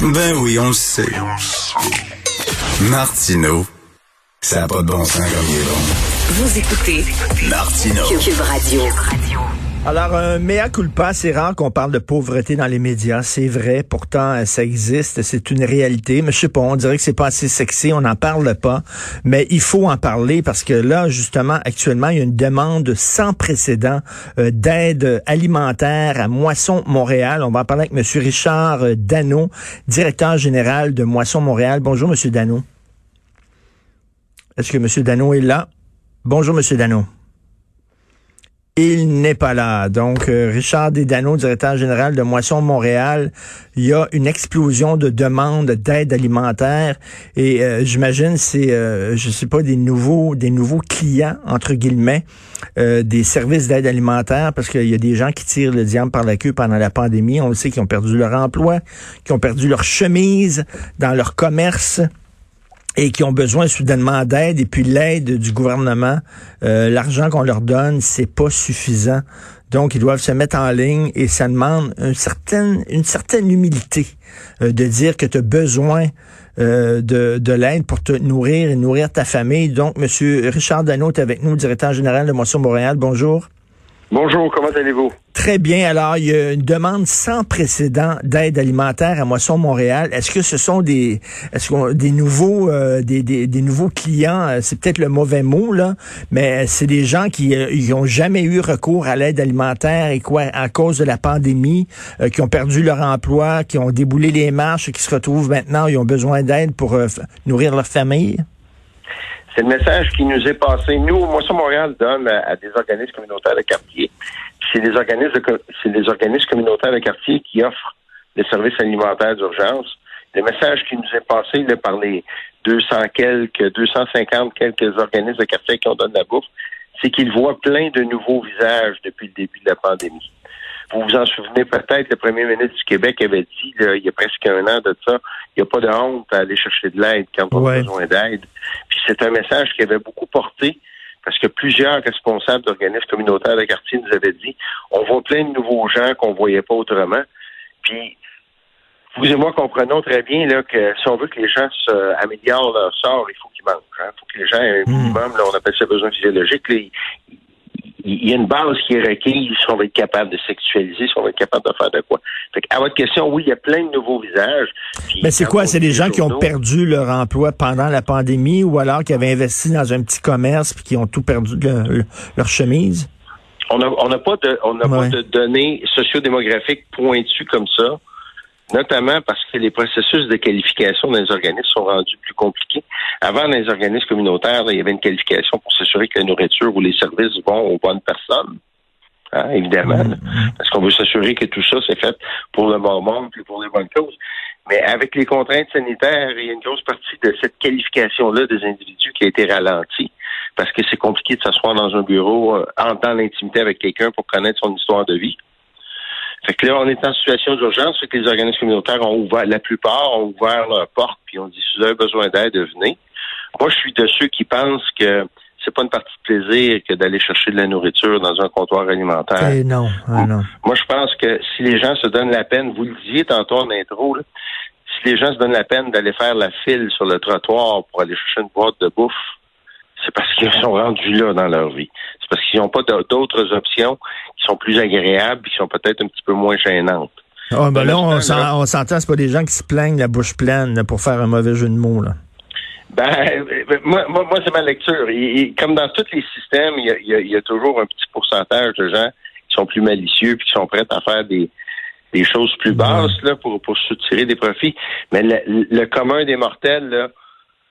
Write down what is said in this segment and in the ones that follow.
Ben oui, on le sait. Martineau, ça n'a pas de bon sens comme il est bon. Vous écoutez Martineau. Cube Radio. Alors, un mea culpa, c'est rare qu'on parle de pauvreté dans les médias. C'est vrai, pourtant, euh, ça existe, c'est une réalité. Mais je sais pas, on dirait que c'est pas assez sexy, on n'en parle pas. Mais il faut en parler parce que là, justement, actuellement, il y a une demande sans précédent euh, d'aide alimentaire à Moisson Montréal. On va en parler avec M. Richard euh, Dano, directeur général de Moisson Montréal. Bonjour, M. Dano. Est-ce que M. Dano est là? Bonjour, M. Dano. Il n'est pas là. Donc, euh, Richard Desdano, directeur général de Moisson Montréal, il y a une explosion de demandes d'aide alimentaire et euh, j'imagine c'est, euh, je sais pas, des nouveaux, des nouveaux clients entre guillemets euh, des services d'aide alimentaire parce qu'il y a des gens qui tirent le diable par la queue pendant la pandémie. On le sait, qui ont perdu leur emploi, qui ont perdu leur chemise dans leur commerce et qui ont besoin soudainement d'aide et puis l'aide du gouvernement, euh, l'argent qu'on leur donne, c'est pas suffisant. Donc ils doivent se mettre en ligne et ça demande une certaine une certaine humilité euh, de dire que tu as besoin euh, de, de l'aide pour te nourrir et nourrir ta famille. Donc monsieur Richard Dano est avec nous, directeur général de Moisson Montréal. Bonjour. Bonjour, comment allez-vous? Très bien. Alors, il y a une demande sans précédent d'aide alimentaire à Moisson Montréal. Est-ce que ce sont des est-ce qu'on des nouveaux euh, des, des, nouveaux clients, euh, c'est peut-être le mauvais mot là, mais c'est des gens qui euh, ont jamais eu recours à l'aide alimentaire et quoi à cause de la pandémie, euh, qui ont perdu leur emploi, qui ont déboulé les marches, qui se retrouvent maintenant, ils ont besoin d'aide pour euh, nourrir leur famille? C'est le message qui nous est passé. Nous, Moisson Montréal donne à, des organismes communautaires de quartier. C'est des organismes c'est des organismes communautaires de quartier qui offrent des services alimentaires d'urgence. Le message qui nous est passé par les 200 quelques, 250 quelques organismes de quartier qui ont donné la bouffe, c'est qu'ils voient plein de nouveaux visages depuis le début de la pandémie. Vous vous en souvenez peut-être, le premier ministre du Québec avait dit, là, il y a presque un an de ça, il n'y a pas de honte à aller chercher de l'aide quand on Ouais. a besoin d'aide. Puis c'est un message qui avait beaucoup porté parce que plusieurs responsables d'organismes communautaires de quartier nous avaient dit, on voit plein de nouveaux gens qu'on voyait pas autrement. Puis vous et moi comprenons très bien là, que si on veut que les gens se améliorent leur sort, il faut qu'ils mangent. Il faut que les gens aient un minimum, là, on appelle ça besoin physiologique. Là, il y a une base qui est requise si on va être capable de sexualiser, si on va être capable de faire de quoi. Fait à votre question, oui, il y a plein de nouveaux visages. Mais c'est quoi? C'est des gens qui ont perdu leur emploi pendant la pandémie ou alors qui avaient investi dans un petit commerce puis qui ont tout perdu le- le- leur chemise? On n'a on pas de on Ouais. pas de données sociodémographiques pointues comme ça, notamment parce que les processus de qualification dans les organismes sont rendus plus compliqués. Avant, dans les organismes communautaires, là, il y avait une qualification pour s'assurer que la nourriture ou les services vont aux bonnes personnes. Hein, évidemment. là. Parce qu'on veut s'assurer que tout ça c'est fait pour le bon monde et pour les bonnes causes. Mais avec les contraintes sanitaires, il y a une grosse partie de cette qualification-là des individus qui a été ralentie. Parce que c'est compliqué de s'asseoir dans un bureau euh, en dans l'intimité avec quelqu'un pour connaître son histoire de vie. Fait que là, on est en situation d'urgence, fait que les organismes communautaires ont ouvert, la plupart ont ouvert leurs portes, puis ont dit, si vous avez besoin d'aide, venez. Moi, je suis de ceux qui pensent que c'est pas une partie de plaisir que d'aller chercher de la nourriture dans un comptoir alimentaire. Eh non, ah non. Moi, je pense que si les gens se donnent la peine, vous le disiez tantôt en intro, là, si les gens se donnent la peine d'aller faire la file sur le trottoir pour aller chercher une boîte de bouffe, c'est parce qu'ils sont rendus là dans leur vie. C'est parce qu'ils n'ont pas d'autres options qui sont plus agréables qui sont peut-être un petit peu moins gênantes. Ah, ben là, on s'entend, c'est pas des gens qui se plaignent la bouche pleine là, pour faire un mauvais jeu de mots. Là. Ben, euh, moi, moi, moi, c'est ma lecture. Et, et comme dans tous les systèmes, il y, a, il y a- il y a toujours un petit pourcentage de gens qui sont plus malicieux puis qui sont prêts à faire des, des choses plus basses là, pour, pour soutirer des profits. Mais le, le commun des mortels, là,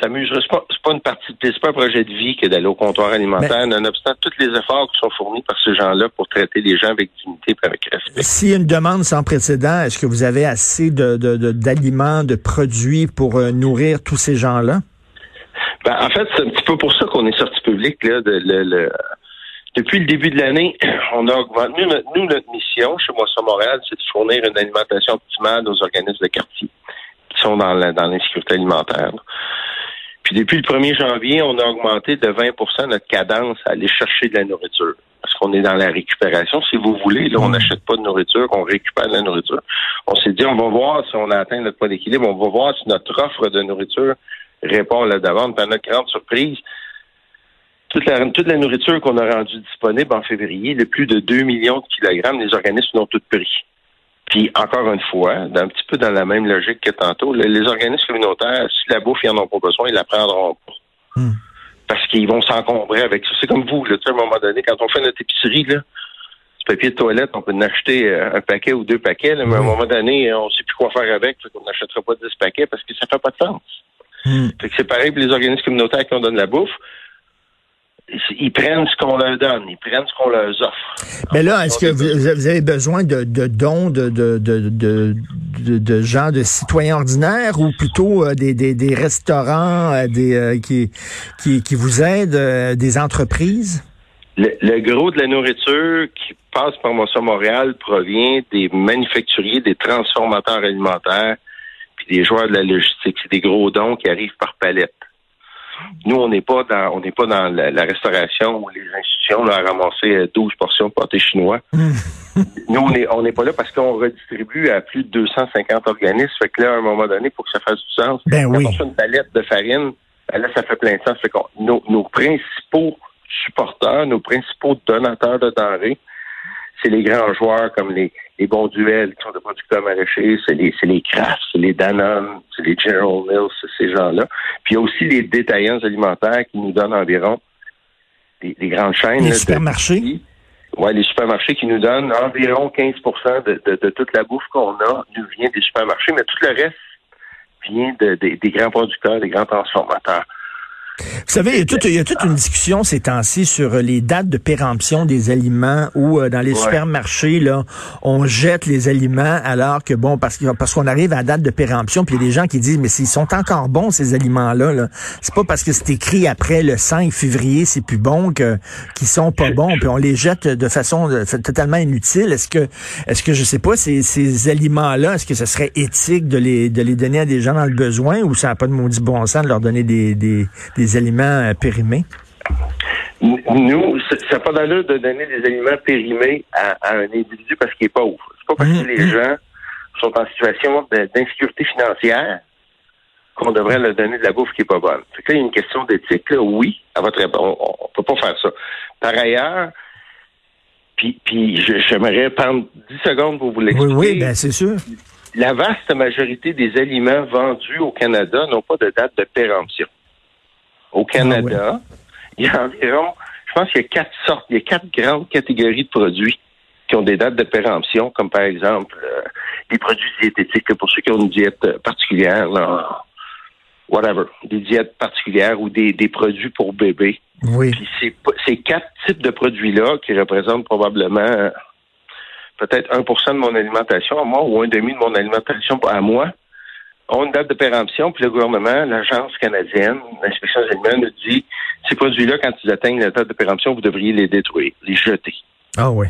C'est pas, c'est pas une partie, c'est pas un projet de vie que d'aller au comptoir alimentaire, nonobstant tous les efforts qui sont fournis par ces gens-là pour traiter les gens avec dignité et avec respect. S'il y a une demande sans précédent, est-ce que vous avez assez de, de- de- d'aliments, de produits pour euh, nourrir tous ces gens-là? Ben, en fait, c'est un petit peu pour ça qu'on est sorti public. Là, de, le- le- depuis le début de l'année, on a augmenté. Nous, notre, nous, notre mission chez Moisson Montréal, c'est de fournir une alimentation optimale aux organismes de quartier qui sont dans l'insécurité alimentaire. Puis depuis le 1er janvier, on a augmenté de 20% notre cadence à aller chercher de la nourriture. Parce qu'on est dans la récupération, si vous voulez. Là, on n'achète pas de nourriture, on récupère de la nourriture. On s'est dit, on va voir si on a atteint notre point d'équilibre, on va voir si notre offre de nourriture répond à la demande. Puis à notre grande surprise, toute la, toute la nourriture qu'on a rendue disponible en février, de plus de 2 millions de kilogrammes, les organismes l'ont toutes pris. Puis encore une fois, d'un petit peu dans la même logique que tantôt, le- les organismes communautaires, si la bouffe, ils n'en ont pas besoin, ils la prendront pas. Hmm. Parce qu'ils vont s'encombrer avec ça. C'est comme vous, là, tu sais, à un moment donné, quand on fait notre épicerie, là, du papier de toilette, on peut en acheter euh, un paquet ou deux paquets, là, mais à un Oui. moment donné, on ne sait plus quoi faire avec, qu'on n'achètera pas 10 paquets parce que ça fait pas de sens. Hmm. Fait que c'est pareil pour les organismes communautaires qui on donne la bouffe. Ils, prennent ce qu'on leur donne, ils prennent ce qu'on leur offre. Mais là, est-ce que vous, vous avez besoin de, de dons de, de, de, de, gens, de citoyens ordinaires ou plutôt euh, des, des, des restaurants euh, des, euh, qui, qui, qui vous aident, euh, des entreprises? Le, le gros de la nourriture qui passe par Moisson Montréal provient des manufacturiers, des transformateurs alimentaires, puis des joueurs de la logistique. C'est des gros dons qui arrivent par palette. Nous, on n'est pas dans on n'est pas dans la, la restauration ou les institutions ramasser euh, 12 portions de pâté chinois. Nous, on n'est on pas là parce qu'on redistribue à plus de 250 organismes. Fait que là, à un moment donné, pour que ça fasse du sens, Ben quand oui. on fait une palette de farine, ben là, ça fait plein de sens. Fait nos, nos principaux supporters, nos principaux donateurs de denrées, c'est les grands joueurs comme les, les bons duels qui sont de producteurs maraîchers, c'est les, c'est les Kraft, c'est les Danone, c'est les General Mills, c'est ces gens-là. Puis il y a aussi les détaillants alimentaires qui nous donnent environ des, des grandes chaînes. Les là, de- supermarchés? Ouais, les supermarchés qui nous donnent environ 15 de, de, de toute la bouffe qu'on a nous vient des supermarchés, mais tout le reste vient de- des- des grands producteurs, des grands transformateurs. Vous savez, il y, a toute, il y a toute une discussion ces temps-ci sur euh, les dates de péremption des aliments où euh, dans les Ouais. supermarchés, là, on jette les aliments alors que, bon, parce qu'on arrive à la date de péremption, puis il y a des gens qui disent, mais s'ils sont encore bons, ces aliments-là, là, c'est pas parce que c'est écrit après le 5 février, c'est plus bon que qu'ils sont pas bons, puis on les jette de façon euh, totalement inutile. Est-ce que, est-ce que, je sais pas, ces, ces aliments-là, est-ce que ce serait éthique de les, de les donner à des gens dans le besoin ou ça n'a pas de maudit bon sens de leur donner des, des, des aliments euh, périmés? Nous, c'est c'est pas d'allure de donner des aliments périmés à, à un individu parce qu'il est pauvre. C'est pas parce que les gens sont en situation d'insécurité financière qu'on devrait leur donner de la bouffe qui est pas bonne. Fait que là, il y a une question d'éthique. Oui, à votre réponse, on, on peut pas faire ça. Par ailleurs, puis, j'aimerais prendre 10 secondes pour vous Oui, l'expliquer. oui, ben c'est sûr. La vaste majorité des aliments vendus au Canada n'ont pas de date de péremption. Au Canada, il y a environ, je pense qu'il y a quatre sortes, il y a quatre grandes catégories de produits qui ont des dates de péremption, comme par exemple euh, les produits diététiques, pour ceux qui ont une diète euh, particulière, là, whatever, des diètes particulières ou des, des produits pour bébés. Oui. Puis ces quatre types de produits-là qui représentent probablement euh, peut-être 1% de mon alimentation à moi ou un demi de mon alimentation à moi ont une date de péremption, puis le gouvernement, l'Agence canadienne, l'inspection des aliments nous dit ces produits-là, quand ils atteignent la date de péremption, vous devriez les détruire, les jeter. Ah oui.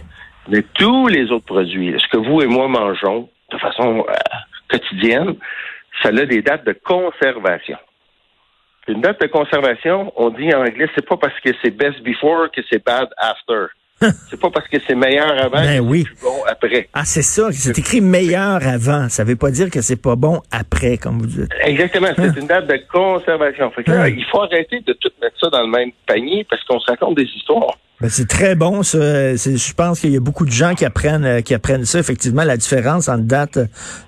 Mais tous les autres produits, ce que vous et moi mangeons de façon euh, quotidienne, ça a des dates de conservation. Une date de conservation, on dit en anglais, c'est pas parce que c'est best before que c'est bad after. C'est pas parce que c'est meilleur avant Ben que oui. c'est plus bon après. Ah, c'est ça. C'est écrit meilleur avant. Ça veut pas dire que c'est pas bon après, comme vous dites. Exactement, c'est une date de conservation. Fait que là, Hein. il faut arrêter de tout mettre ça dans le même panier parce qu'on se raconte des histoires. Ben, c'est très bon, ça. Je pense qu'il y a beaucoup de gens qui apprennent, euh, qui apprennent ça, effectivement, la différence entre date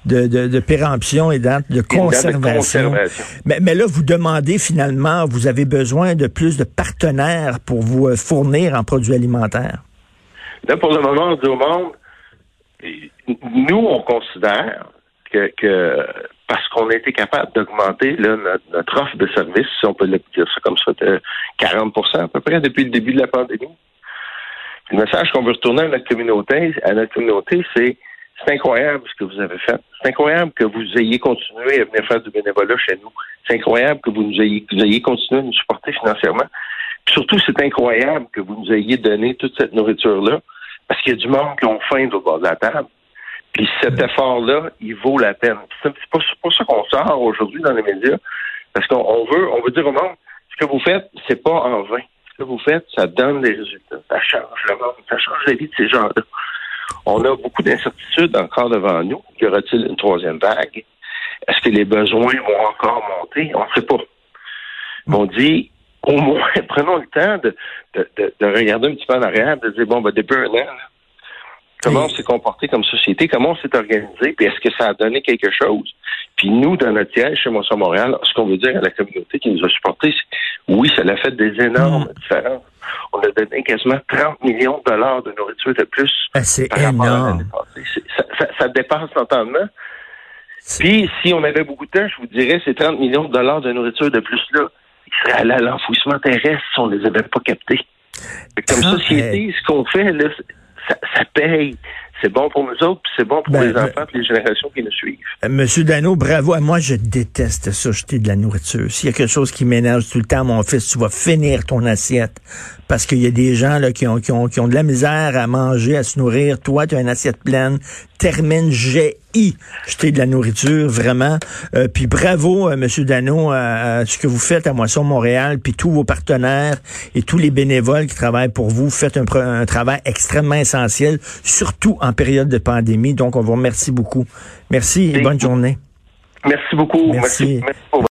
de, de, de péremption et date de Une date de conservation. conservation. Mais, mais là, vous demandez finalement, vous avez besoin de plus de partenaires pour vous euh, fournir en produits alimentaires. Là, pour le moment, on dit au monde, nous, on considère que, que parce qu'on a été capable d'augmenter notre, offre de services, si on peut dire ça comme ça, de 40% à peu près depuis le début de la pandémie. Le message qu'on veut retourner à notre communauté, à notre communauté, c'est c'est incroyable ce que vous avez fait. C'est incroyable que vous ayez continué à venir faire du bénévolat chez nous. C'est incroyable que vous nous ayez, continué à nous supporter financièrement. Puis surtout, c'est incroyable que vous nous ayez donné toute cette nourriture-là, parce qu'il y a du monde qui ont faim au bord de la table. Puis cet effort-là, il vaut la peine. C'est pas pour ça qu'on sort aujourd'hui dans les médias, parce qu'on veut, on veut dire au monde, ce que vous faites, c'est pas en vain. Ce que vous faites, ça donne des résultats. Ça change le monde, ça change la vie de ces gens-là. On a beaucoup d'incertitudes encore devant nous. Y aura-t-il une troisième vague? Est-ce que les besoins vont encore monter? On ne sait pas. on dit, au moins, prenons le temps de, regarder un petit peu en arrière, de dire, bon, ben, depuis un an, comment on s'est comporté comme société, comment on s'est organisé, puis est-ce que ça a donné quelque chose? Puis nous, dans notre siège chez Moisson Montréal, ce qu'on veut dire à la communauté qui nous a supportés, c'est oui, ça a fait des énormes mm. différences on a donné quasiment 30 millions de dollars de nourriture de plus. Ah, c'est énorme. Ça, dépasse l'entendement. Puis, si on avait beaucoup de temps, je vous dirais, ces 30 millions de dollars de nourriture de plus-là, ils seraient allés à l'enfouissement terrestre si on les avait pas captés. Comme société, ce qu'on fait, là, ça, ça paye c'est bon pour nous autres, puis c'est bon pour ben, les enfants et les générations qui nous suivent. Euh, Monsieur Dano, bravo. Moi, je déteste ça, jeter de la nourriture. S'il y a quelque chose qui m'énerve tout le temps, mon fils, tu vas finir ton assiette. Parce qu'il y a des gens là, qui, ont, qui, ont, qui ont de la misère à manger, à se nourrir. Toi, tu as une assiette pleine. Termine, j'ai jeter de la nourriture, vraiment. Euh, puis bravo, euh, Monsieur Dano, à, ce que vous faites à Moisson Montréal, puis tous vos partenaires et tous les bénévoles qui travaillent pour vous. Vous faites un, un travail extrêmement essentiel, surtout en période de pandémie. Donc, on vous remercie beaucoup. Merci et bonne journée. Merci beaucoup. Merci. Merci.